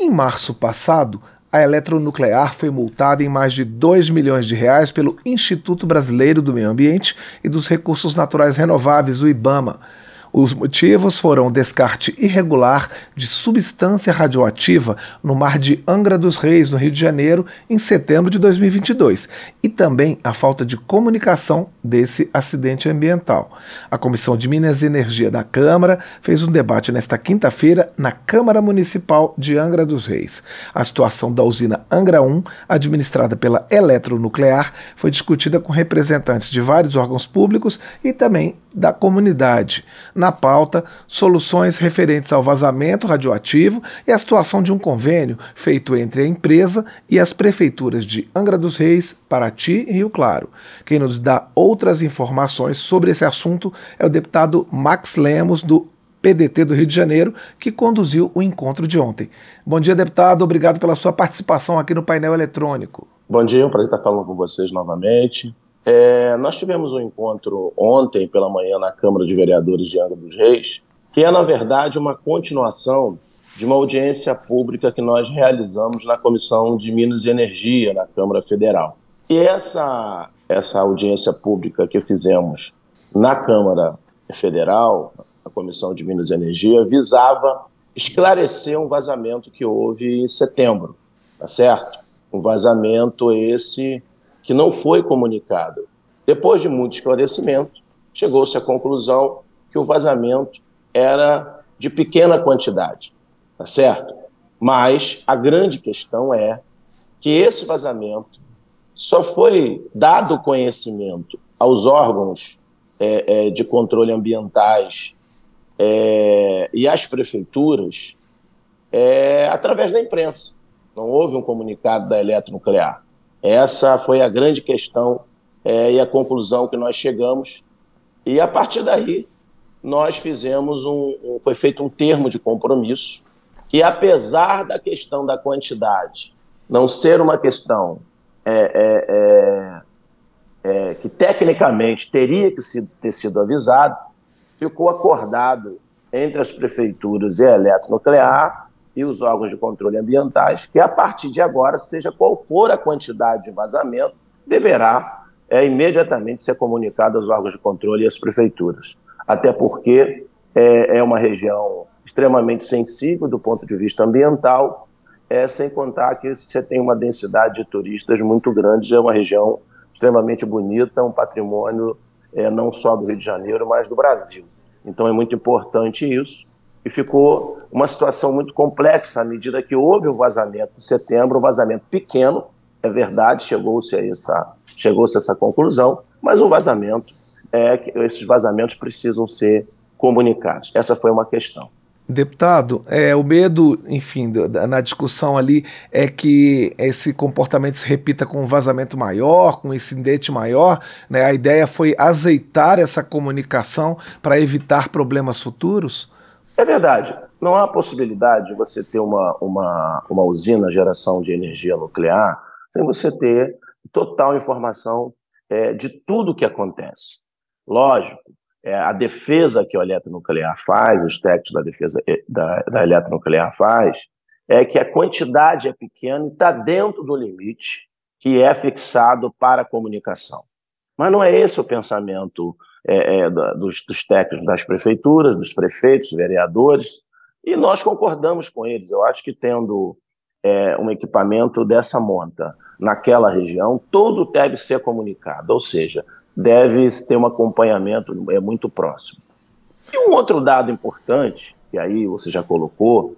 Em março passado, a Eletronuclear foi multada em mais de 2 milhões de reais pelo Instituto Brasileiro do Meio Ambiente e dos Recursos Naturais Renováveis, o IBAMA os motivos foram descarte irregular de substância radioativa no mar de Angra dos Reis, no Rio de Janeiro, em setembro de 2022, e também a falta de comunicação desse acidente ambiental. A Comissão de Minas e Energia da Câmara fez um debate nesta quinta-feira na Câmara Municipal de Angra dos Reis. A situação da usina Angra 1, administrada pela Eletronuclear, foi discutida com representantes de vários órgãos públicos e também da comunidade na pauta soluções referentes ao vazamento radioativo e a situação de um convênio feito entre a empresa e as prefeituras de Angra dos Reis, Paraty e Rio Claro. Quem nos dá outras informações sobre esse assunto é o deputado Max Lemos, do PDT do Rio de Janeiro, que conduziu o encontro de ontem. Bom dia, deputado. Obrigado pela sua participação aqui no painel eletrônico. Bom dia, um prazer estar falando com vocês novamente. É, nós tivemos um encontro ontem pela manhã na Câmara de Vereadores de Angra dos Reis, que é, na verdade, uma continuação de uma audiência pública que nós realizamos na Comissão de Minas e Energia, na Câmara Federal. E essa, essa audiência pública que fizemos na Câmara Federal, a Comissão de Minas e Energia, visava esclarecer um vazamento que houve em setembro, tá certo? Um vazamento esse que não foi comunicado. Depois de muito esclarecimento, chegou-se à conclusão que o vazamento era de pequena quantidade, tá certo? Mas a grande questão é que esse vazamento só foi dado conhecimento aos órgãos é, é, de controle ambientais é, e às prefeituras é, através da imprensa. Não houve um comunicado da Eletronuclear. Essa foi a grande questão é, e a conclusão que nós chegamos. E a partir daí, nós fizemos um, um, foi feito um termo de compromisso que, apesar da questão da quantidade não ser uma questão é, é, é, é que tecnicamente teria que se, ter sido avisado, ficou acordado entre as prefeituras e a eletronuclear e os órgãos de controle ambientais, que a partir de agora, seja qual for a quantidade de vazamento, deverá é, imediatamente ser comunicado aos órgãos de controle e às prefeituras. Até porque é, é uma região extremamente sensível do ponto de vista ambiental, é, sem contar que você tem uma densidade de turistas muito grande, é uma região extremamente bonita, um patrimônio é, não só do Rio de Janeiro, mas do Brasil. Então é muito importante isso e ficou uma situação muito complexa à medida que houve o vazamento em setembro, um vazamento pequeno, é verdade, chegou-se a essa, chegou-se a essa conclusão, mas um vazamento é esses vazamentos precisam ser comunicados. Essa foi uma questão. Deputado, é, o medo, enfim, na discussão ali é que esse comportamento se repita com um vazamento maior, com um incidente maior. Né? A ideia foi azeitar essa comunicação para evitar problemas futuros? É verdade. Não há possibilidade de você ter uma, uma, uma usina geração de energia nuclear sem você ter total informação é, de tudo o que acontece. Lógico, é, a defesa que o eletronuclear faz, os técnicos da defesa é, da, da eletronuclear faz, é que a quantidade é pequena e está dentro do limite que é fixado para a comunicação. Mas não é esse o pensamento é, é, dos, dos, técnicos das prefeituras, dos prefeitos, vereadores, e nós concordamos com eles. Eu acho que tendo é, um equipamento dessa monta naquela região, todo deve ser comunicado, ou seja, deve ter um acompanhamento é muito próximo. E um outro dado importante, que aí você já colocou,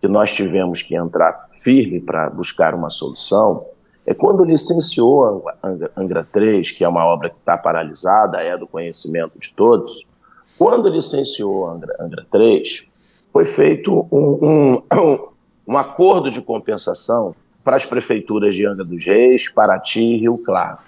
que nós tivemos que entrar firme para buscar uma solução, é quando licenciou Angra, Angra 3, que é uma obra que está paralisada, é do conhecimento de todos, quando licenciou Angra, Angra 3, foi feito um, um, um acordo de compensação para as prefeituras de Angra dos Reis, Paraty e Rio Claro.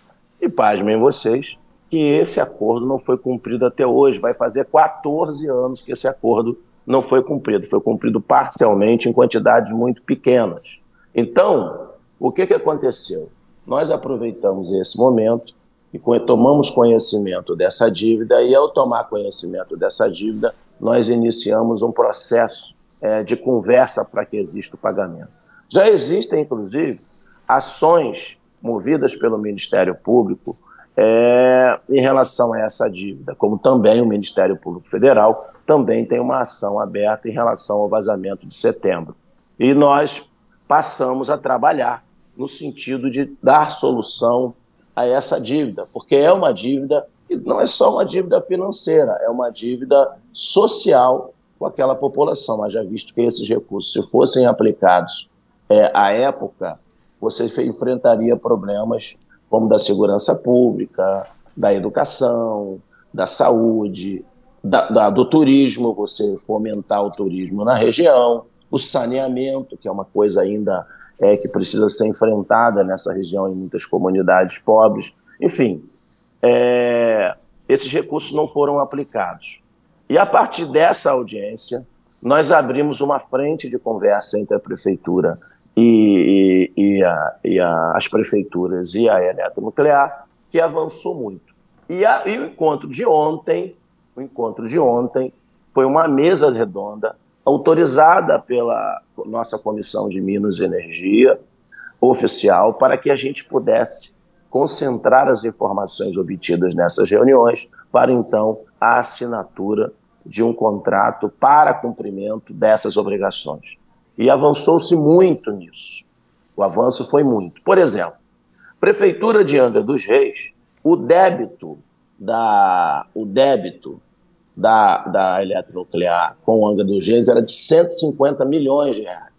E pasmem vocês que esse acordo não foi cumprido até hoje. Vai fazer 14 anos que esse acordo não foi cumprido. Foi cumprido parcialmente em quantidades muito pequenas. Então, o que, que aconteceu? Nós aproveitamos esse momento e tomamos conhecimento dessa dívida, e ao tomar conhecimento dessa dívida, nós iniciamos um processo é, de conversa para que exista o pagamento. Já existem, inclusive, ações movidas pelo Ministério Público é, em relação a essa dívida, como também o Ministério Público Federal também tem uma ação aberta em relação ao vazamento de setembro. E nós passamos a trabalhar no sentido de dar solução a essa dívida, porque é uma dívida que não é só uma dívida financeira, é uma dívida social com aquela população. Mas já visto que esses recursos, se fossem aplicados é, à época, você enfrentaria problemas como da segurança pública, da educação, da saúde, da, da, do turismo, você fomentar o turismo na região, o saneamento, que é uma coisa ainda é, que precisa ser enfrentada nessa região em muitas comunidades pobres. Enfim, é, esses recursos não foram aplicados. E a partir dessa audiência, nós abrimos uma frente de conversa entre a prefeitura e, e, e, a, e a, as prefeituras e a eletronuclear, que avançou muito. E, a, e o encontro de ontem, o encontro de ontem foi uma mesa redonda autorizada pela nossa Comissão de Minas e Energia oficial para que a gente pudesse concentrar as informações obtidas nessas reuniões para então a assinatura de um contrato para cumprimento dessas obrigações. E avançou-se muito nisso. O avanço foi muito. Por exemplo, Prefeitura de Angra dos Reis, o débito da o débito da, da eletronuclear com Angra dos Reis era de 150 milhões de reais.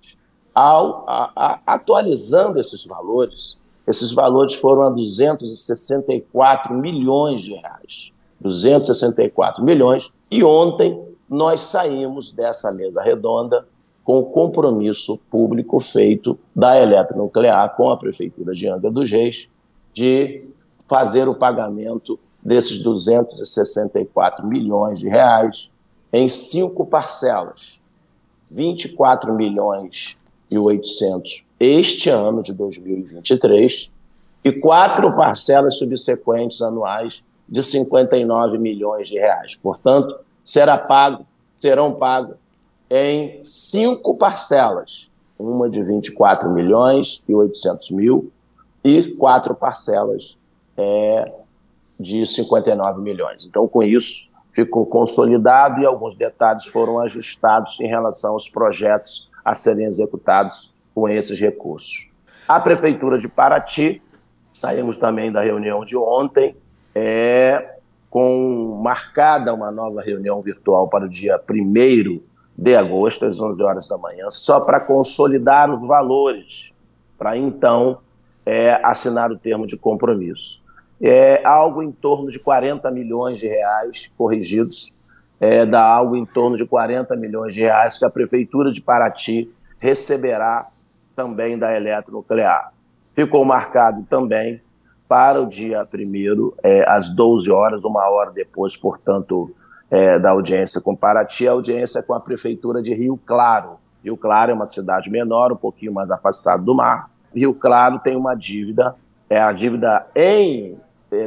Ao, a, a, atualizando esses valores, esses valores foram a 264 milhões de reais. 264 milhões. E ontem nós saímos dessa mesa redonda com o compromisso público feito da eletronuclear com a Prefeitura de Angra dos Reis de fazer o pagamento desses 264 milhões de reais em cinco parcelas. 24 milhões e 800 este ano de 2023 e quatro parcelas subsequentes anuais de 59 milhões de reais. Portanto, será pago, serão pagos em cinco parcelas, uma de 24 milhões e 800 mil e quatro parcelas é, de 59 milhões. Então, com isso, ficou consolidado e alguns detalhes foram ajustados em relação aos projetos a serem executados com esses recursos. A Prefeitura de Paraty, saímos também da reunião de ontem, é, com marcada uma nova reunião virtual para o dia 1 de agosto, às 11 horas da manhã, só para consolidar os valores, para então é, assinar o termo de compromisso. É algo em torno de 40 milhões de reais corrigidos, é, dá algo em torno de 40 milhões de reais que a Prefeitura de Paraty receberá também da eletronuclear. Ficou marcado também para o dia 1 é, às 12 horas, uma hora depois, portanto, é, da audiência com Paraty, a audiência é com a Prefeitura de Rio Claro. Rio Claro é uma cidade menor, um pouquinho mais afastada do mar. Rio Claro tem uma dívida, é a dívida em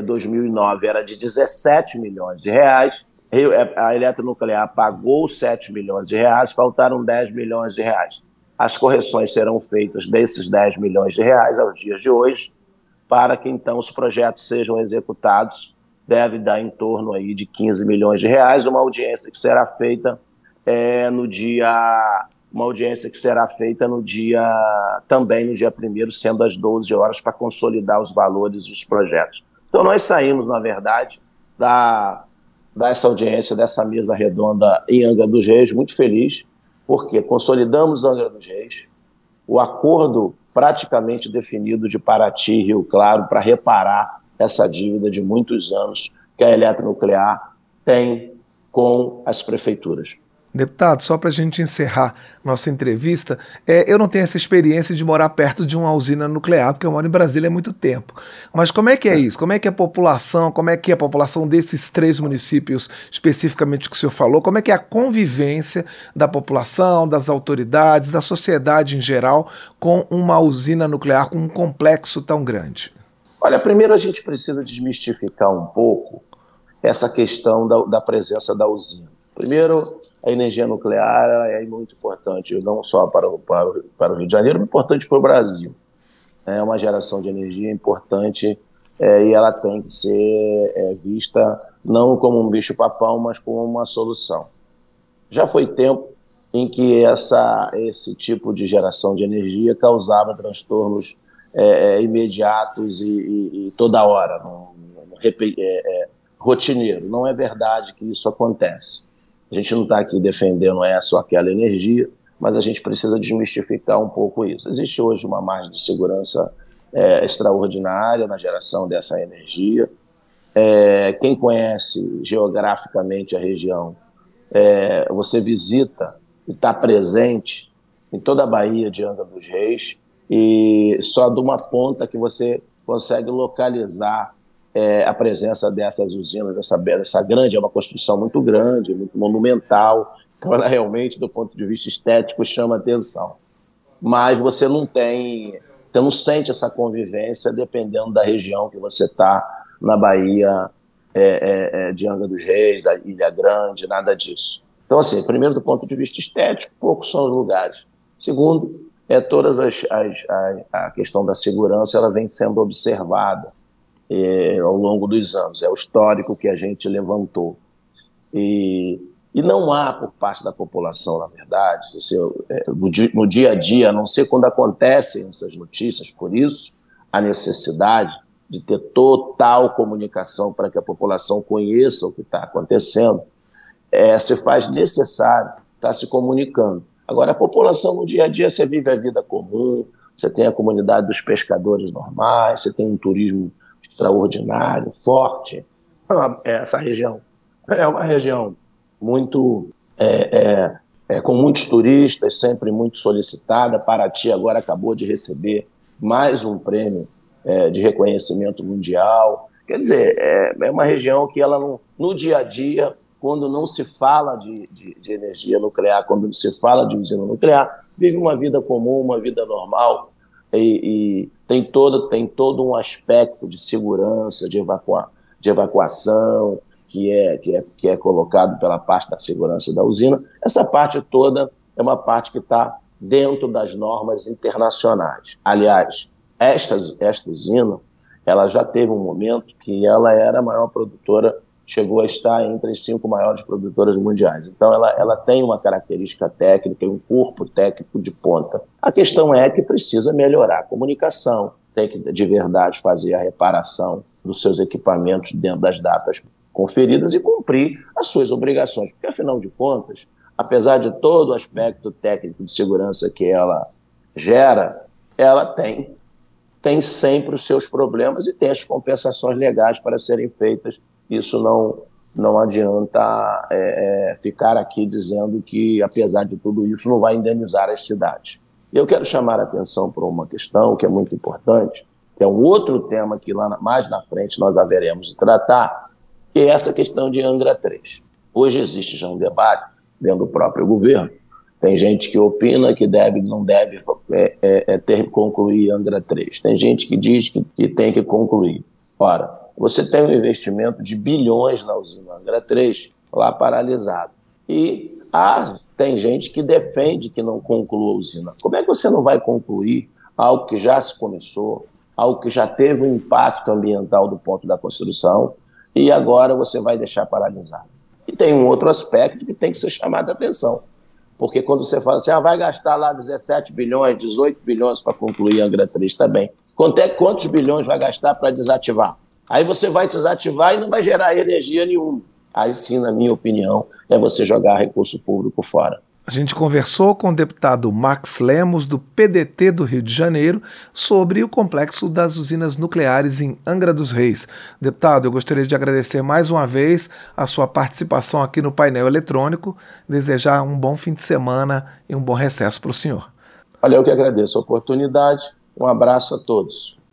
2009 era de 17 milhões de reais, é, a eletronuclear pagou 7 milhões de reais, faltaram 10 milhões de reais. As correções serão feitas desses 10 milhões de reais aos dias de hoje, para que então os projetos sejam executados. Deve dar em torno aí de 15 milhões de reais, uma audiência que será feita é, no dia uma audiência que será feita no dia também no dia primeiro, sendo às 12 horas, para consolidar os valores e os projetos. Então nós saímos, na verdade, da, dessa audiência, dessa mesa redonda em Angra dos Reis, muito feliz, porque consolidamos Angra dos Reis, o acordo praticamente definido de Paraty e Rio Claro para reparar essa dívida de muitos anos que a eletronuclear tem com as prefeituras. Deputado, só para a gente encerrar nossa entrevista, é, eu não tenho essa experiência de morar perto de uma usina nuclear, porque eu moro em Brasília há muito tempo. Mas como é que é isso? Como é que a população, como é que é a população desses três municípios, especificamente que o senhor falou, como é que é a convivência da população, das autoridades, da sociedade em geral, com uma usina nuclear, com um complexo tão grande? Olha, primeiro a gente precisa desmistificar um pouco essa questão da, da presença da usina Primeiro, a energia nuclear é muito importante, não só para o, para o, para o Rio de Janeiro, mas importante para o Brasil. É uma geração de energia importante é, e ela tem que ser é, vista não como um bicho-papão, mas como uma solução. Já foi tempo em que essa, esse tipo de geração de energia causava transtornos é, é imediatos e, e, e, toda hora, no, no, é, rotineiro. Não é verdade que isso acontece. A gente não está aqui defendendo essa ou aquela energia, mas a gente precisa desmistificar um pouco isso. Existe hoje uma margem de segurança é, extraordinária na geração dessa energia. É, quem conhece geograficamente a região, é, você visita e está presente em toda a Bahia de Angra dos Reis e só de uma ponta que você consegue localizar é, a presença dessas usinas, dessa, dessa grande, é uma construção muito grande, muito monumental, então ela realmente, do ponto de vista estético, chama atenção. Mas você não tem você não sente essa convivência dependendo da região que você está na Bahia é, é, é, de Angra dos Reis, da Ilha Grande, nada disso. Então, assim, primeiro, do ponto de vista estético, poucos são os lugares. Segundo, é todas as, as, a, a questão da segurança ela vem sendo observada é, ao longo dos anos. É o histórico que a gente levantou. E e não há por parte da população, na verdade, é, no dia a dia, a não ser quando acontecem essas notícias, por isso, a necessidade de ter total comunicação para que a população conheça o que está acontecendo, é, se faz necessário estar tá se comunicando. Agora, a população no dia a dia, você vive a vida comum, você tem a comunidade dos pescadores normais, você tem um turismo extraordinário, forte. Essa região é uma região muito é, é, é, com muitos turistas, sempre muito solicitada. Paraty agora acabou de receber mais um prêmio é, de reconhecimento mundial. Quer dizer, é, é, uma região que ela não, no dia a dia, quando não se fala de, de, de energia nuclear, quando se fala de usina nuclear, vive uma vida comum, uma vida normal e, e tem todo tem todo um aspecto de segurança, de, de evacuação, que é, que é, que é colocado pela parte da segurança da usina, essa parte toda é uma parte que está dentro das normas internacionais. Aliás, esta, esta usina ela já teve um momento que ela era a maior produtora, chegou a estar entre as cinco maiores produtoras mundiais. Então, ela, ela tem uma característica técnica um corpo técnico de ponta. A questão é que precisa melhorar a comunicação, tem que de verdade fazer a reparação dos seus equipamentos dentro das datas conferidas e cumprir as suas obrigações. Porque, afinal de contas, apesar de todo o aspecto técnico de segurança que ela gera, ela tem, tem sempre os seus problemas e tem as compensações legais para serem feitas. Isso não, não adianta é, é, ficar aqui dizendo que, apesar de tudo isso, não vai indenizar as cidades. Eu quero chamar a atenção para uma questão que é muito importante, que é um outro tema que lá mais na frente nós haveremos de tratar, que é essa questão de Angra 3. Hoje existe já um debate dentro do próprio governo. Tem gente que opina que deve, não deve é, é, é ter concluir Angra 3. Tem gente que diz que, que tem que concluir. Ora, você tem um investimento de bilhões na usina Angra 3 lá paralisado. E há, tem gente que defende que não conclua a usina. Como é que você não vai concluir algo que já se começou, algo que já teve um impacto ambiental do ponto da construção, e agora você vai deixar paralisado. E tem um outro aspecto que tem que ser chamado a atenção. Porque quando você fala assim, ah, vai gastar lá 17 bilhões, 18 bilhões para concluir Angra 3, tá bem. Quanto é, quantos bilhões vai gastar para desativar? Aí você vai desativar e não vai gerar energia nenhuma. Aí sim, na minha opinião, é você jogar recurso público fora. A gente conversou com o deputado Max Lemos, do PDT do Rio de Janeiro, sobre o complexo das usinas nucleares em Angra dos Reis. Deputado, eu gostaria de agradecer mais uma vez a sua participação aqui no painel eletrônico, desejar um bom fim de semana e um bom recesso para o senhor. Olha, eu que agradeço a oportunidade. Um abraço a todos.